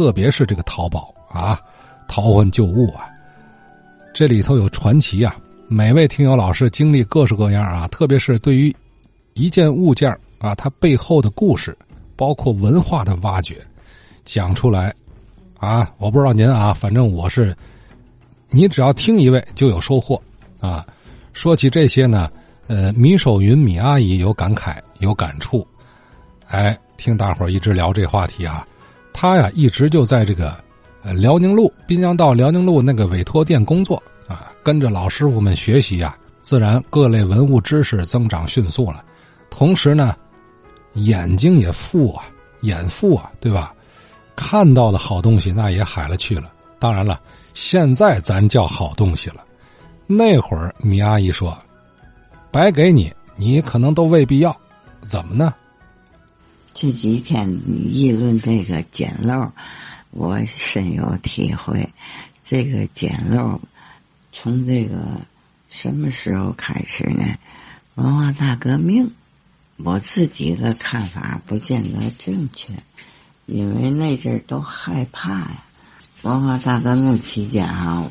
特别是这个淘宝啊，淘换旧物啊，这里头有传奇啊。每位听友老师经历各式各样啊，特别是对于一件物件啊，它背后的故事，包括文化的挖掘，讲出来啊。我不知道您啊，反正我是，你只要听一位就有收获啊。说起这些呢，呃，米守云米阿姨有感慨有感触，哎，听大伙一直聊这话题啊，他呀一直就在这个呃辽宁路滨江道辽宁路那个委托店工作。啊，跟着老师傅们学习呀，自然各类文物知识增长迅速了。同时呢，眼睛也富啊，眼富啊，对吧？看到的好东西那也海了去了。当然了，现在咱叫好东西了。那会儿米阿姨说：“白给你，你可能都未必要。”怎么呢？这几天你议论这个捡漏，我深有体会。这个捡漏。从这个什么时候开始呢？文化大革命，我自己的看法不见得正确，因为那阵儿都害怕呀。文化大革命期间啊，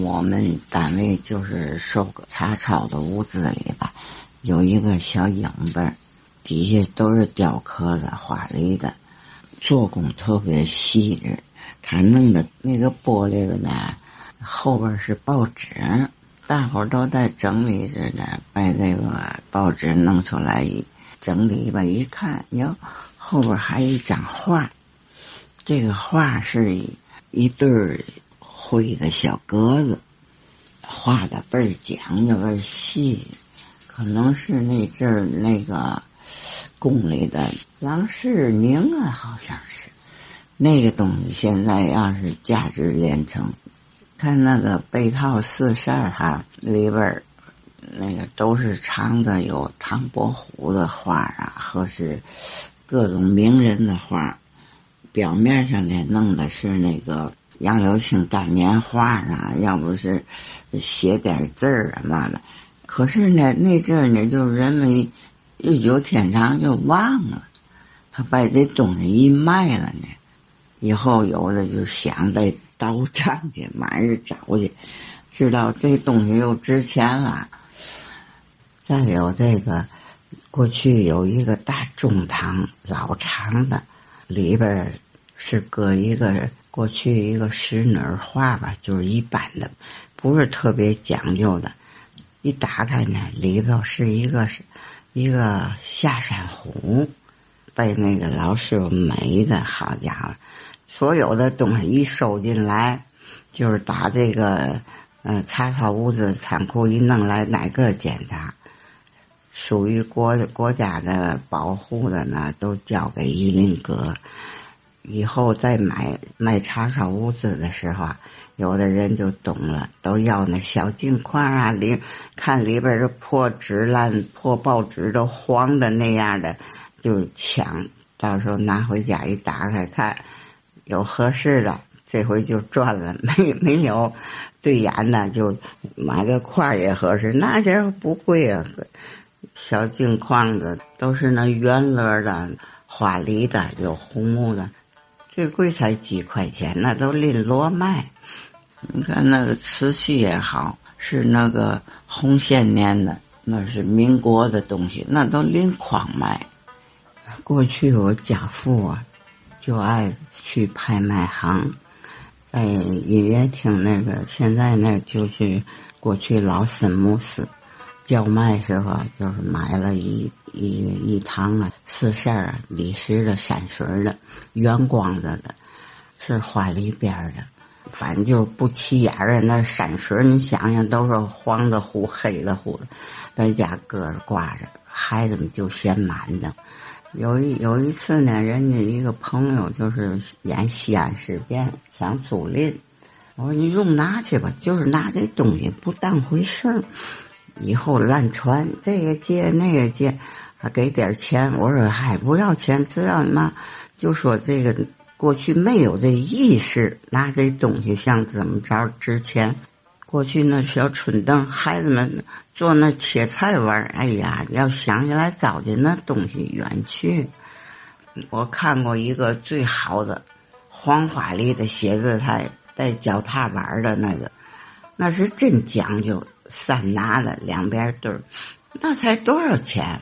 我们单位就是收查抄的屋子里吧，有一个小影本，底下都是雕刻的、画里的，做工特别细致，他弄的那个玻璃的呢。后边是报纸，大伙儿都在整理着呢。把这个报纸弄出来整理吧，一看哟，后边还一张画。这个画是一一对灰的小鸽子，画的倍儿讲究，倍儿细。可能是那阵儿那个宫里的郎世宁啊，好像是那个东西。现在要是价值连城。看那个被套四扇哈，里边那个都是藏的有唐伯虎的画啊，或是各种名人的画。表面上呢弄的是那个杨柳青大年画啊，要不是写点字儿啊嘛的。可是呢，那阵呢，就人们日久天长就忘了。他把这东西一卖了呢，以后有的就想在。到账去，满日找去，知道这东西又值钱了。再有这个，过去有一个大中堂，老长的，里边是搁一个过去一个石女画吧，就是一般的，不是特别讲究的。一打开呢，里头是一个是一个下山虎，被那个老师傅美的好家伙。所有的东西一收进来，就是打这个，嗯，查抄物资仓库一弄来，哪个检查，属于国国家的保护的呢，都交给榆林阁。以后再买卖查抄物资的时候啊，有的人就懂了，都要那小镜框啊，里看里边的破纸烂、破报纸都黄的那样的，就抢。到时候拿回家一打开看。有合适的，这回就赚了；没没有对眼的，就买个块也合适。那些不贵啊，小镜框子都是那圆轮的、花梨的、有红木的，最贵才几块钱，那都拎摞卖。你看那个瓷器也好，是那个红线年的，那是民国的东西，那都拎筐卖。过去我家父啊。就爱去拍卖行，在音乐厅那个，现在那就是过去老森姆斯叫卖时候，就是买了一一一堂啊，四扇儿李石的山水的圆光的的，是花里边的，反正就不起眼儿那山水你想想都是黄的乎、黑的乎的，在家搁着挂着，孩子们就嫌满的。有一有一次呢，人家一个朋友就是演西安事变，想租赁。我说你用拿去吧，就是拿这东西不当回事儿，以后乱传，这个借那个借，还给点钱。我说嗨，不要钱，只要嘛，就说这个过去没有这意识，拿这东西像怎么着值钱。过去那小春凳，孩子们坐那切菜玩哎呀，要想起来糟践那东西远去。我看过一个最好的黄花梨的写字台带脚踏板的那个，那是真讲究，三拿的两边对儿，那才多少钱？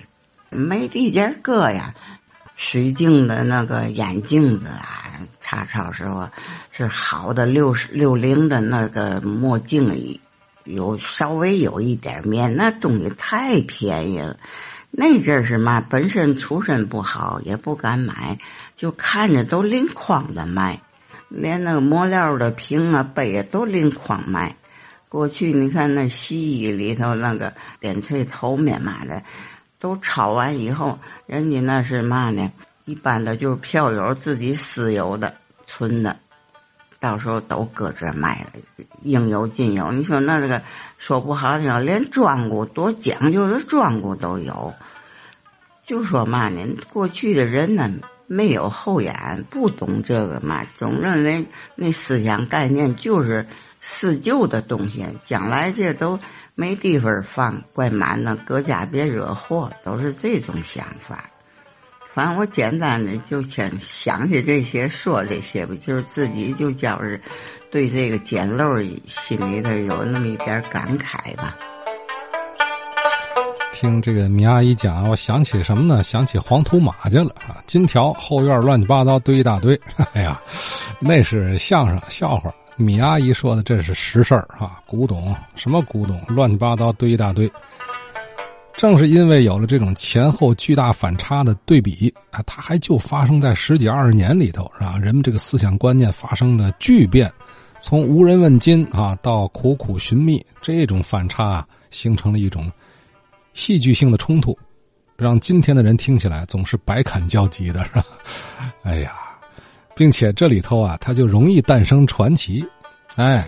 没地界搁呀。水晶的那个眼镜子啊，查抄时候是好的六十六零的那个墨镜，有稍微有一点面，那东西太便宜了。那阵儿是嘛，本身出身不好，也不敢买，就看着都拎筐的卖，连那个磨料的瓶啊杯啊都拎筐卖。过去你看那西医里头那个点翠头面嘛的。都炒完以后，人家那是嘛呢？一般的就是票友自己私有的存的，到时候都搁这卖了，应有尽有。你说那这个说不好听，连庄稼多讲究的庄稼都有。就说嘛呢？过去的人呢没有后眼，不懂这个嘛，总认为那思想概念就是四旧的东西，将来这都。没地方放，怪满的，搁家别惹祸，都是这种想法。反正我简单的就先想起这些，说这些吧，就是自己就觉着对这个捡漏心里头有那么一点感慨吧。听这个米阿姨讲，我想起什么呢？想起黄土马去了啊！金条后院乱七八糟堆一大堆，哎呀，那是相声笑话。米阿姨说的这是实事儿哈，古董什么古董，乱七八糟堆一大堆。正是因为有了这种前后巨大反差的对比啊，它还就发生在十几二十年里头，是吧？人们这个思想观念发生了巨变，从无人问津啊到苦苦寻觅，这种反差啊形成了一种戏剧性的冲突，让今天的人听起来总是百感交集的，是吧？哎呀。并且这里头啊，它就容易诞生传奇，哎，